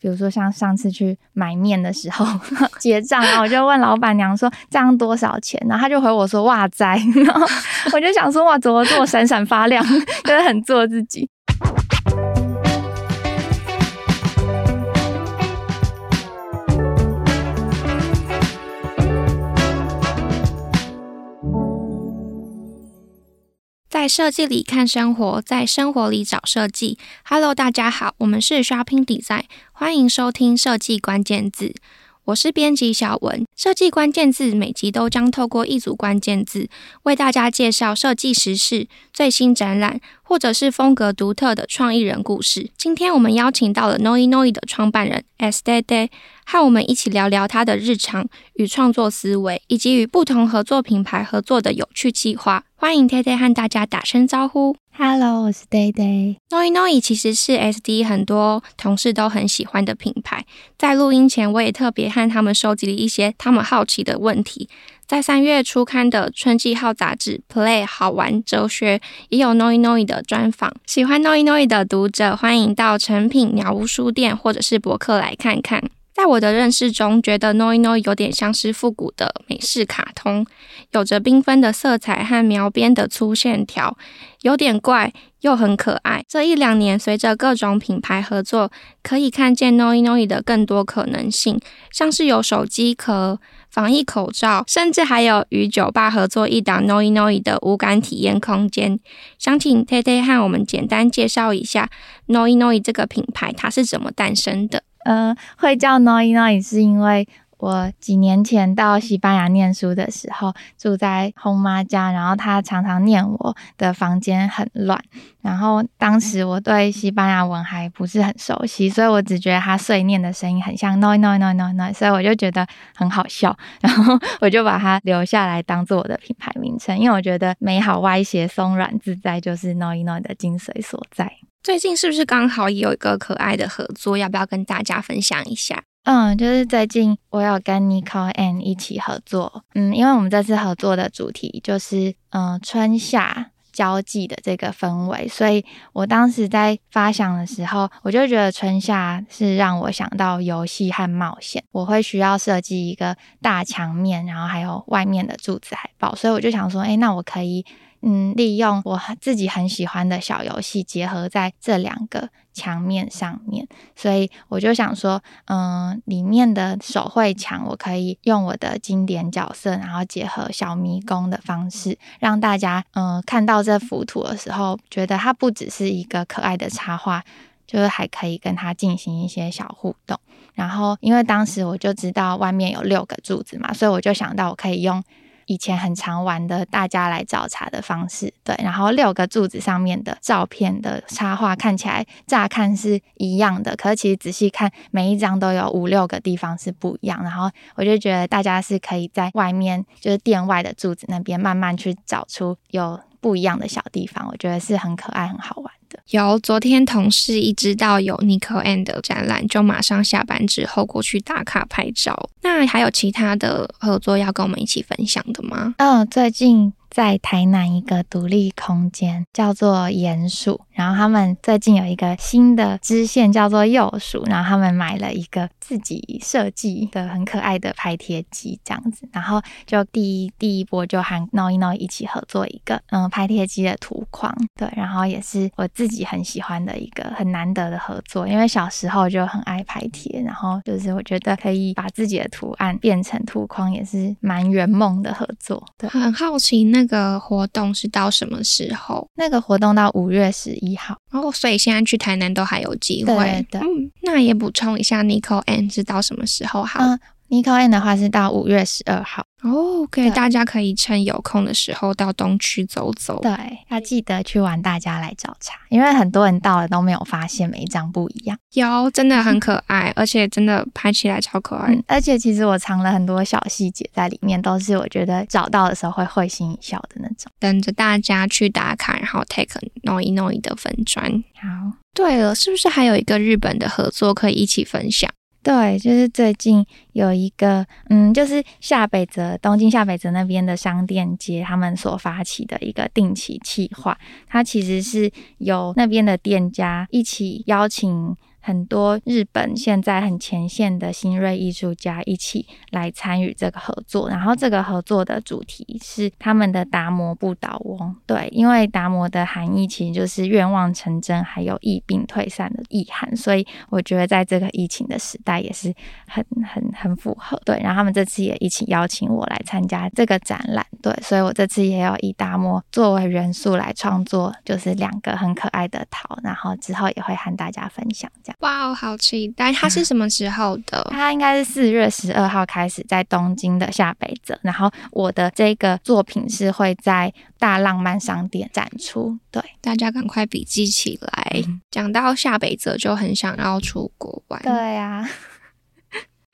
比如说像上次去买面的时候 结账，然后我就问老板娘说这样多少钱，然后他就回我说哇塞，然后我就想说哇怎么这么闪闪发亮，就是很做自己。在设计里看生活，在生活里找设计。Hello，大家好，我们是 Shopping Design，欢迎收听设计关键字。我是编辑小文。设计关键字每集都将透过一组关键字，为大家介绍设计时事、最新展览，或者是风格独特的创意人故事。今天我们邀请到了 Noinoi 的创办人 S Day Day，和我们一起聊聊他的日常与创作思维，以及与不同合作品牌合作的有趣计划。欢迎 Estee 和大家打声招呼。Hello，我是 Day Day。Noinoi 其实是 SD 很多同事都很喜欢的品牌。在录音前，我也特别和他们收集了一些他们好奇的问题。在三月初刊的春季号杂志《Play 好玩哲学》也有 Noinoi 的专访。喜欢 Noinoi 的读者，欢迎到成品、鸟屋书店或者是博客来看看。在我的认识中，觉得 Noinoi 有点像是复古的美式卡通，有着缤纷的色彩和描边的粗线条，有点怪又很可爱。这一两年，随着各种品牌合作，可以看见 Noinoi 的更多可能性，像是有手机壳、防疫口罩，甚至还有与酒吧合作一档 Noinoi 的无感体验空间。想请 T T 和我们简单介绍一下 Noinoi 这个品牌，它是怎么诞生的？嗯、会叫 Noinoi 是因为我几年前到西班牙念书的时候，住在后妈家，然后她常常念我的房间很乱，然后当时我对西班牙文还不是很熟悉，所以我只觉得她碎念的声音很像 Noinoi，Noinoi，Noinoi，所以我就觉得很好笑，然后我就把它留下来当做我的品牌名称，因为我觉得美好、歪斜、松软、自在就是 Noinoi 的精髓所在。最近是不是刚好也有一个可爱的合作？要不要跟大家分享一下？嗯，就是最近我有跟 Nicole and 一起合作。嗯，因为我们这次合作的主题就是嗯春夏交际的这个氛围，所以我当时在发想的时候，我就觉得春夏是让我想到游戏和冒险。我会需要设计一个大墙面，然后还有外面的柱子海报，所以我就想说，诶，那我可以。嗯，利用我自己很喜欢的小游戏结合在这两个墙面上面，所以我就想说，嗯，里面的手绘墙我可以用我的经典角色，然后结合小迷宫的方式，让大家嗯看到这幅图的时候，觉得它不只是一个可爱的插画，就是还可以跟它进行一些小互动。然后，因为当时我就知道外面有六个柱子嘛，所以我就想到我可以用。以前很常玩的大家来找茬的方式，对，然后六个柱子上面的照片的插画看起来乍看是一样的，可是其实仔细看每一张都有五六个地方是不一样，然后我就觉得大家是可以在外面就是店外的柱子那边慢慢去找出有不一样的小地方，我觉得是很可爱很好玩的。有昨天同事一知道有 Nico and 的展览，就马上下班之后过去打卡拍照。那还有其他的合作要跟我们一起分享的吗？嗯，最近。在台南一个独立空间叫做鼹鼠，然后他们最近有一个新的支线叫做幼鼠，然后他们买了一个自己设计的很可爱的拍贴机，这样子，然后就第一第一波就和 Noinoi 一起合作一个嗯拍贴机的图框，对，然后也是我自己很喜欢的一个很难得的合作，因为小时候就很爱拍贴，然后就是我觉得可以把自己的图案变成图框，也是蛮圆梦的合作，对，很好奇那。那个活动是到什么时候？那个活动到五月十一号，哦，所以现在去台南都还有机会。对，对，对，嗯，那也补充一下，Nico and 是到什么时候好？嗯 Nico and 的话是到五月十二号哦，OK，大家可以趁有空的时候到东区走走。对，要记得去玩，大家来找茬，因为很多人到了都没有发现每一张不一样。有，真的很可爱，而且真的拍起来超可爱。嗯，而且其实我藏了很多小细节在里面，都是我觉得找到的时候会会心一笑的那种。等着大家去打卡，然后 take Noinoi 的粉专。好，对了，是不是还有一个日本的合作可以一起分享？对，就是最近有一个，嗯，就是下北泽东京下北泽那边的商店街，他们所发起的一个定期企划，它其实是由那边的店家一起邀请。很多日本现在很前线的新锐艺术家一起来参与这个合作。然后这个合作的主题是他们的达摩不倒翁。对，因为达摩的含义其实就是愿望成真，还有疫病退散的意涵，所以我觉得在这个疫情的时代也是很 很很符合。对，然后他们这次也一起邀请我来参加这个展览。对，所以我这次也要以达摩作为元素来创作，就是两个很可爱的桃，然后之后也会和大家分享这样。哇哦，好期待！它是什么时候的？嗯、它应该是四月十二号开始在东京的下北泽，然后我的这个作品是会在大浪漫商店展出。对，大家赶快笔记起来。讲、嗯、到下北泽，就很想要出国玩。对呀、啊。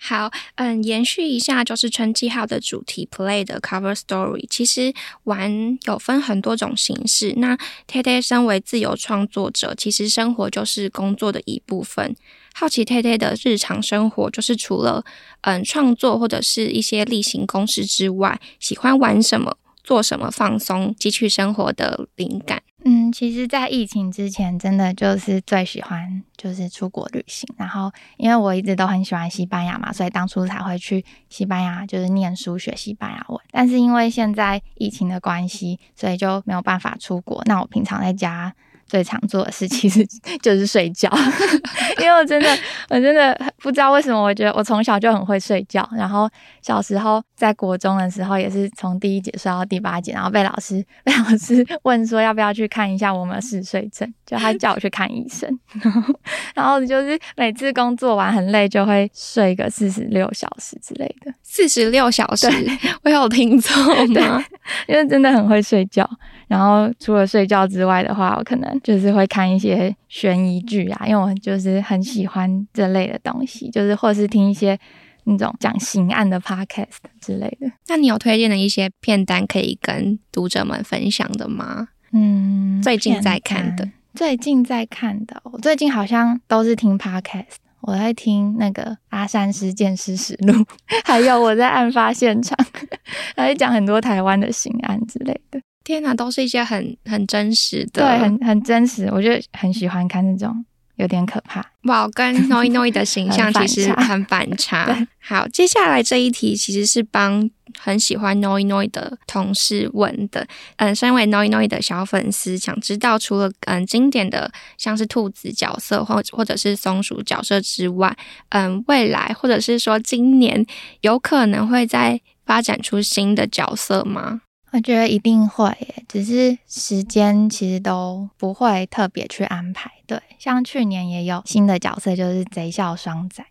好，嗯，延续一下，就是春季号的主题 Play 的 Cover Story。其实玩有分很多种形式。那 Tay 身为自由创作者，其实生活就是工作的一部分。好奇 Tay 的日常生活，就是除了嗯创作或者是一些例行公事之外，喜欢玩什么？做什么放松、汲取生活的灵感？嗯，其实，在疫情之前，真的就是最喜欢就是出国旅行。然后，因为我一直都很喜欢西班牙嘛，所以当初才会去西班牙，就是念书学西班牙文。但是因为现在疫情的关系，所以就没有办法出国。那我平常在家。最常做的事其实就是睡觉，因为我真的，我真的不知道为什么，我觉得我从小就很会睡觉。然后小时候在国中的时候，也是从第一节睡到第八节，然后被老师被老师 问说要不要去看一下我们的嗜睡症，就他叫我去看医生。然后，然后就是每次工作完很累，就会睡个四十六小时之类的。四十六小时，我有听错吗？因为真的很会睡觉。然后除了睡觉之外的话，我可能就是会看一些悬疑剧啊，因为我就是很喜欢这类的东西，就是或者是听一些那种讲刑案的 podcast 之类的。那你有推荐的一些片单可以跟读者们分享的吗？嗯，最近在看的，最近在看的，我最近好像都是听 podcast，我在听那个《阿善师见识实录》，还有我在案发现场，还会讲很多台湾的刑案之类的。天哪，都是一些很很真实的，对，很很真实。我就很喜欢看那种有点可怕。哇，跟 Noi Noi 的形象 其实很反差。反差好，接下来这一题其实是帮很喜欢 Noi Noi 的同事问的。嗯，身为 Noi Noi 的小粉丝，想知道除了嗯经典的像是兔子角色或或者是松鼠角色之外，嗯，未来或者是说今年有可能会再发展出新的角色吗？我觉得一定会，只是时间其实都不会特别去安排。对，像去年也有新的角色，就是贼笑双仔。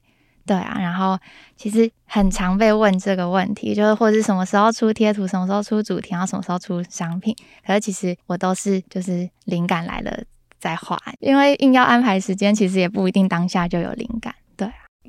对啊，然后其实很常被问这个问题，就是或者是什么时候出贴图，什么时候出主题，然后什么时候出商品。可是其实我都是就是灵感来了再画，因为硬要安排时间，其实也不一定当下就有灵感。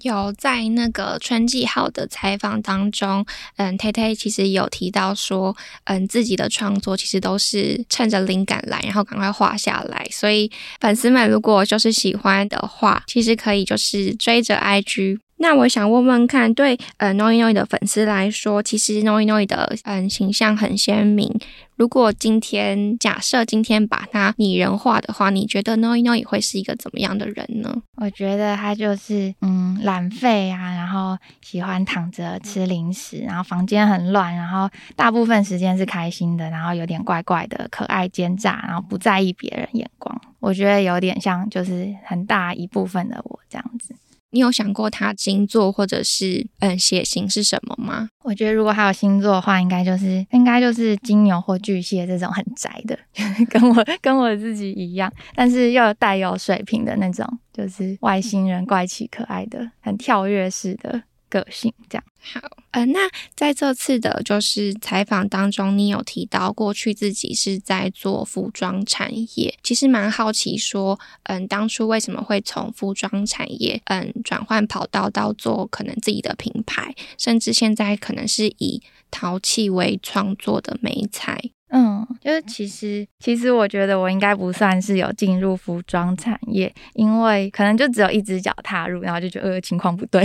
有在那个春季号的采访当中，嗯，Tay 其实有提到说，嗯，自己的创作其实都是趁着灵感来，然后赶快画下来。所以粉丝们如果就是喜欢的话，其实可以就是追着 IG。那我想问问看，对呃 Noi Noi 的粉丝来说，其实 Noi Noi 的嗯形象很鲜明。如果今天假设今天把它拟人化的话，你觉得 Noi Noi 会是一个怎么样的人呢？我觉得他就是嗯懒废啊，然后喜欢躺着吃零食，然后房间很乱，然后大部分时间是开心的，然后有点怪怪的，可爱奸诈，然后不在意别人眼光。我觉得有点像就是很大一部分的我这样子。你有想过他星座或者是嗯血型是什么吗？我觉得如果还有星座的话，应该就是应该就是金牛或巨蟹这种很宅的，跟我跟我自己一样，但是又带有水平的那种，就是外星人怪奇可爱的，很跳跃式的。个性这样好，呃，那在这次的就是采访当中，你有提到过去自己是在做服装产业，其实蛮好奇说，嗯，当初为什么会从服装产业，嗯，转换跑道到做可能自己的品牌，甚至现在可能是以陶器为创作的美材。嗯，就是其实其实我觉得我应该不算是有进入服装产业，因为可能就只有一只脚踏入，然后就觉得呃情况不对，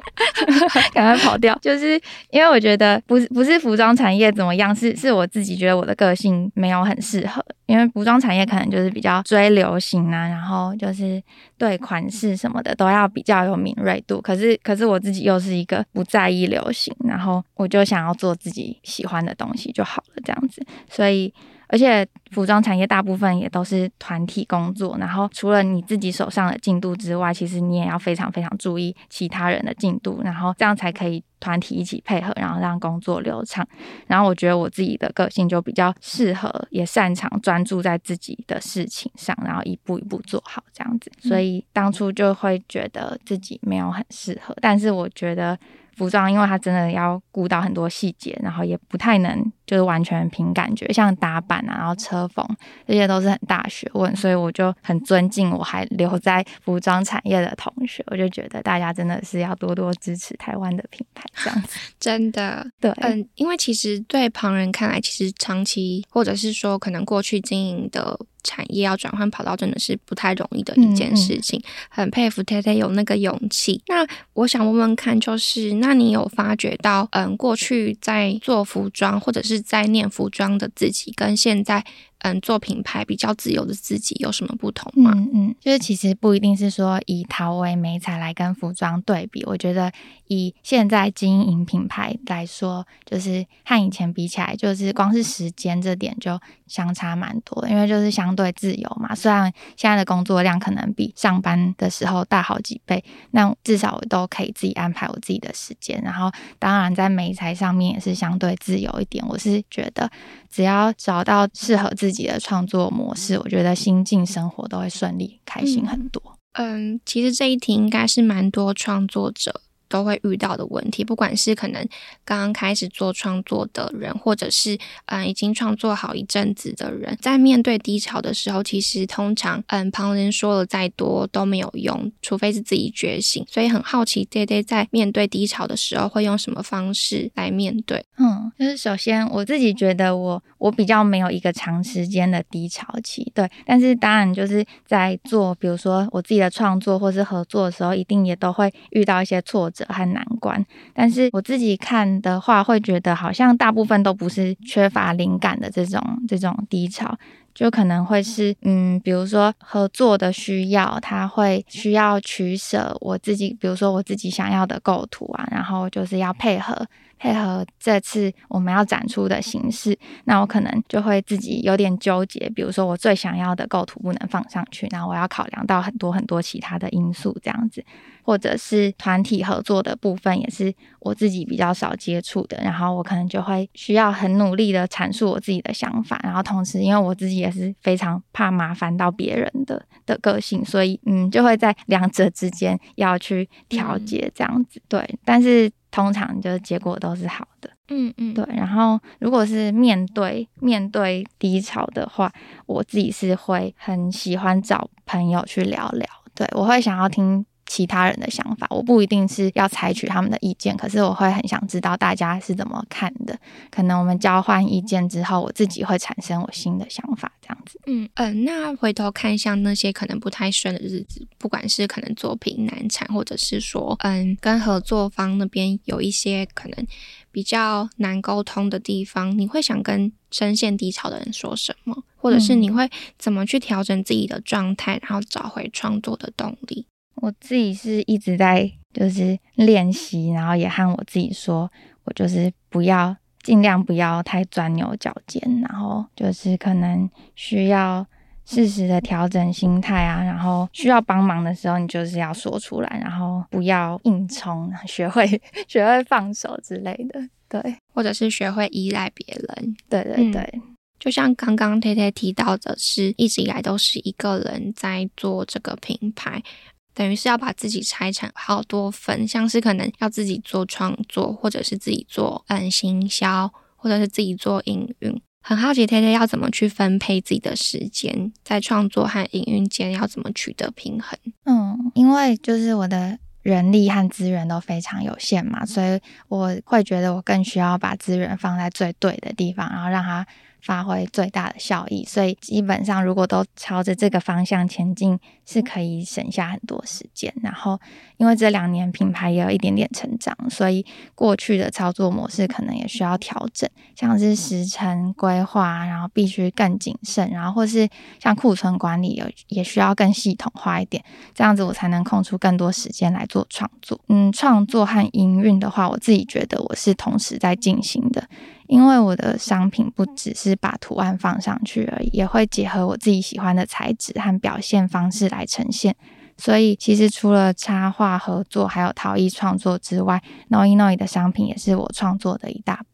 赶快跑掉。就是因为我觉得不是不是服装产业怎么样，是是我自己觉得我的个性没有很适合。因为服装产业可能就是比较追流行啊，然后就是对款式什么的都要比较有敏锐度。可是，可是我自己又是一个不在意流行，然后我就想要做自己喜欢的东西就好了，这样子。所以。而且服装产业大部分也都是团体工作，然后除了你自己手上的进度之外，其实你也要非常非常注意其他人的进度，然后这样才可以团体一起配合，然后让工作流畅。然后我觉得我自己的个性就比较适合，也擅长专注在自己的事情上，然后一步一步做好这样子。所以当初就会觉得自己没有很适合，但是我觉得。服装，因为它真的要顾到很多细节，然后也不太能就是完全凭感觉，像打版啊，然后车缝这些都是很大学问，所以我就很尊敬我还留在服装产业的同学，我就觉得大家真的是要多多支持台湾的品牌，这样子 真的对，嗯，因为其实对旁人看来，其实长期或者是说可能过去经营的。产业要转换跑道真的是不太容易的一件事情，嗯嗯、很佩服 Tay 有那个勇气。那我想问问看，就是那你有发觉到，嗯，过去在做服装或者是在念服装的自己，跟现在？嗯，做品牌比较自由的自己有什么不同吗？嗯嗯，就是其实不一定是说以陶为美材来跟服装对比。我觉得以现在经营品牌来说，就是和以前比起来，就是光是时间这点就相差蛮多的。因为就是相对自由嘛，虽然现在的工作量可能比上班的时候大好几倍，那至少我都可以自己安排我自己的时间。然后当然在美材上面也是相对自由一点。我是觉得只要找到适合自己。自己的创作模式，我觉得心境生活都会顺利、开心很多。嗯，其实这一题应该是蛮多创作者都会遇到的问题，不管是可能刚刚开始做创作的人，或者是嗯已经创作好一阵子的人，在面对低潮的时候，其实通常嗯旁人说了再多都没有用，除非是自己觉醒。所以很好奇，Tay 在面对低潮的时候会用什么方式来面对？嗯，就是首先我自己觉得我我比较没有一个长时间的低潮期，对，但是当然就是在做比如说我自己的创作或是合作的时候，一定也都会遇到一些挫折。很难关，但是我自己看的话，会觉得好像大部分都不是缺乏灵感的这种这种低潮，就可能会是嗯，比如说合作的需要，他会需要取舍我自己，比如说我自己想要的构图啊，然后就是要配合。配合这次我们要展出的形式，那我可能就会自己有点纠结。比如说，我最想要的构图不能放上去，那我要考量到很多很多其他的因素，这样子，或者是团体合作的部分，也是我自己比较少接触的。然后我可能就会需要很努力的阐述我自己的想法，然后同时，因为我自己也是非常怕麻烦到别人的的个性，所以嗯，就会在两者之间要去调节这样子。对，但是。通常就是结果都是好的，嗯嗯，对。然后如果是面对面对低潮的话，我自己是会很喜欢找朋友去聊聊，对，我会想要听。其他人的想法，我不一定是要采取他们的意见，可是我会很想知道大家是怎么看的。可能我们交换意见之后，我自己会产生我新的想法，这样子。嗯嗯、呃，那回头看像那些可能不太顺的日子，不管是可能作品难产，或者是说，嗯，跟合作方那边有一些可能比较难沟通的地方，你会想跟深陷低潮的人说什么？或者是你会怎么去调整自己的状态，然后找回创作的动力？我自己是一直在就是练习，然后也和我自己说，我就是不要尽量不要太钻牛角尖，然后就是可能需要适时的调整心态啊，然后需要帮忙的时候，你就是要说出来，然后不要硬冲，学会学会放手之类的，对，或者是学会依赖别人，对对对，嗯，就像刚刚 Tay 提到的是，一直以来都是一个人在做这个品牌。等于是要把自己拆成好多份，像是可能要自己做创作，或者是自己做嗯行销，或者是自己做营运。很好奇 Tay 要怎么去分配自己的时间，在创作和营运间要怎么取得平衡？嗯，因为就是我的人力和资源都非常有限嘛，所以我会觉得我更需要把资源放在最对的地方，然后让它。发挥最大的效益。所以基本上，如果都朝着这个方向前进，是可以省下很多时间。然后，因为这两年品牌也有一点点成长，所以过去的操作模式可能也需要调整，像是时程规划，然后必须更谨慎，然后或是像库存管理有也需要更系统化一点，这样子我才能空出更多时间来做创作。嗯，创作和营运的话，我自己觉得我是同时在进行的，因为我的商品不只是把图案放上去而已，也会结合我自己喜欢的材质和表现方式来呈现。所以，其实除了插画合作，还有陶艺创作之外，Noinoy 的商品也是我创作的一大部。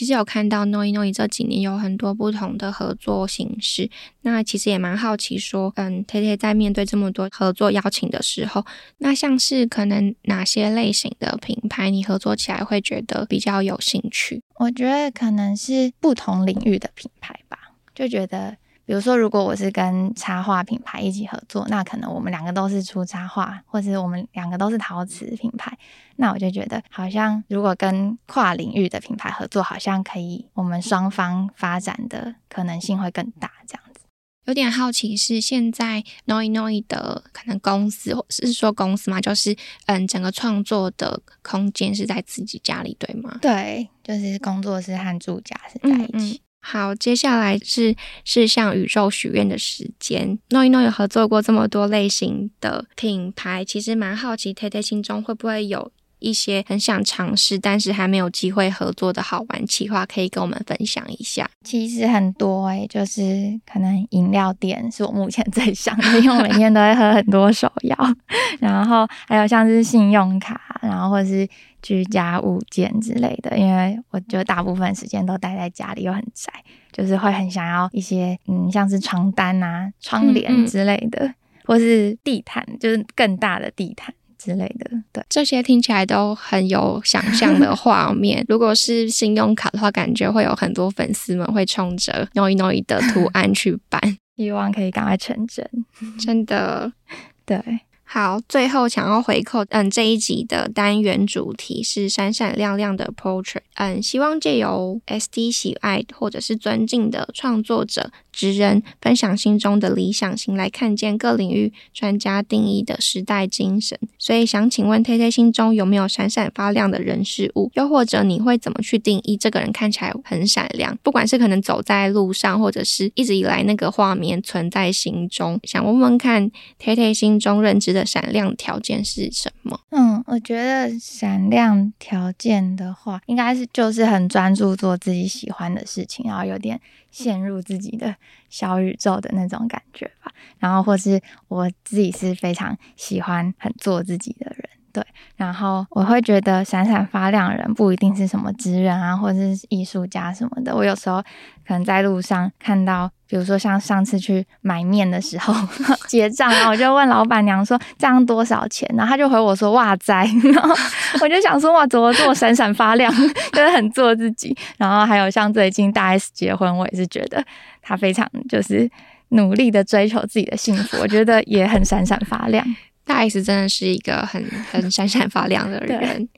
其实有看到 Noi Noi 这几年有很多不同的合作形式，那其实也蛮好奇说，嗯，Tate 在面对这么多合作邀请的时候，那像是可能哪些类型的品牌你合作起来会觉得比较有兴趣？我觉得可能是不同领域的品牌吧，就觉得。比如说，如果我是跟插画品牌一起合作，那可能我们两个都是出插画，或是我们两个都是陶瓷品牌，那我就觉得好像如果跟跨领域的品牌合作，好像可以我们双方发展的可能性会更大。这样子，有点好奇是现在 Noi Noi 的可能公司，或是说公司嘛，就是嗯，整个创作的空间是在自己家里，对吗？对，就是工作室和住家是在一起。嗯嗯好，接下来是是向宇宙许愿的时间。诺一诺有合作过这么多类型的品牌，其实蛮好奇 t e t 心中会不会有一些很想尝试，但是还没有机会合作的好玩企划，可以跟我们分享一下？其实很多诶、欸，就是可能饮料店是我目前最想的，因为我每天都会喝很多手摇，然后还有像是信用卡，然后或是。居家物件之类的，因为我觉得大部分时间都待在家里，又很宅，就是会很想要一些嗯，像是床单啊、窗帘之类的，嗯嗯，或是地毯，就是更大的地毯之类的。对，这些听起来都很有想象的画面。如果是信用卡的话，感觉会有很多粉丝们会冲着 Noinoy 的图案去办，希望可以赶快成真。真的，对。好，最后想要回扣，嗯，这一集的单元主题是闪闪亮亮的 portrait，嗯，希望借由 SD 喜爱或者是尊敬的创作者。职人分享心中的理想型，来看见各领域专家定义的时代精神。所以想请问 Tay Tay 心中有没有闪闪发亮的人事物？又或者你会怎么去定义这个人看起来很闪亮？不管是可能走在路上，或者是一直以来那个画面存在心中，想问问看 Tay Tay 心中认知的闪亮条件是什么？嗯，我觉得闪亮条件的话，应该是就是很专注做自己喜欢的事情，然后有点。陷入自己的小宇宙的那种感觉吧，然后或是我自己是非常喜欢很做自己的，对，然后我会觉得闪闪发亮的人不一定是什么职人啊，或者是艺术家什么的，我有时候可能在路上看到。比如说像上次去买面的时候 结账，然后我就问老板娘说，这样多少钱？然后他就回我说哇塞，然后我就想说哇，怎么这么闪闪发亮，就是很做自己。然后还有像最近大 S 结婚，我也是觉得他非常就是努力的追求自己的幸福，我觉得也很闪闪发亮。大 S 真的是一个很 很闪闪发亮的人。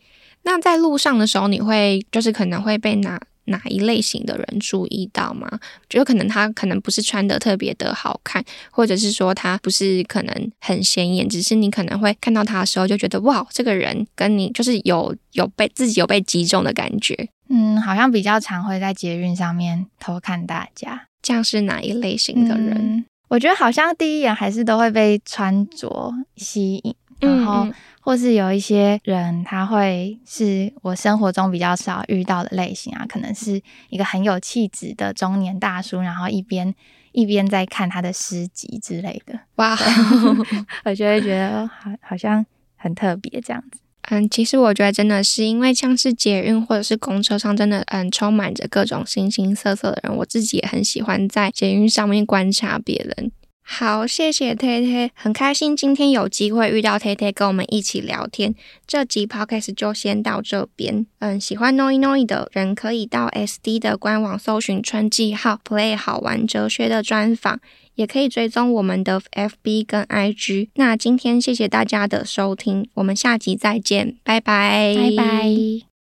那在路上的时候，你会就是可能会被哪。哪一类型的人注意到吗？就可能他可能不是穿的特别的好看，或者是说他不是可能很显眼，只是你可能会看到他的时候就觉得哇，这个人跟你就是有有被自己有被击中的感觉。嗯，好像比较常会在捷运上面偷看大家，这样是哪一类型的人？嗯，我觉得好像第一眼还是都会被穿着吸引，然后。嗯或是有一些人，他会是我生活中比较少遇到的类型啊，可能是一个很有气质的中年大叔，然后一边一边在看他的诗集之类的。哇，我就会觉得好，好像很特别这样子。嗯，其实我觉得真的是因为像是捷运或者是公车上，真的嗯充满着各种形形色色的人，我自己也很喜欢在捷运上面观察别人。好，谢谢 tata 很开心今天有机会遇到 tata 跟我们一起聊天。这集 Podcast 就先到这边。嗯，喜欢 Noinoy 的人可以到 SD 的官网搜寻春季号 Play 好玩哲学的专访，也可以追踪我们的 FB 跟 IG。那今天谢谢大家的收听，我们下集再见，拜拜，拜拜。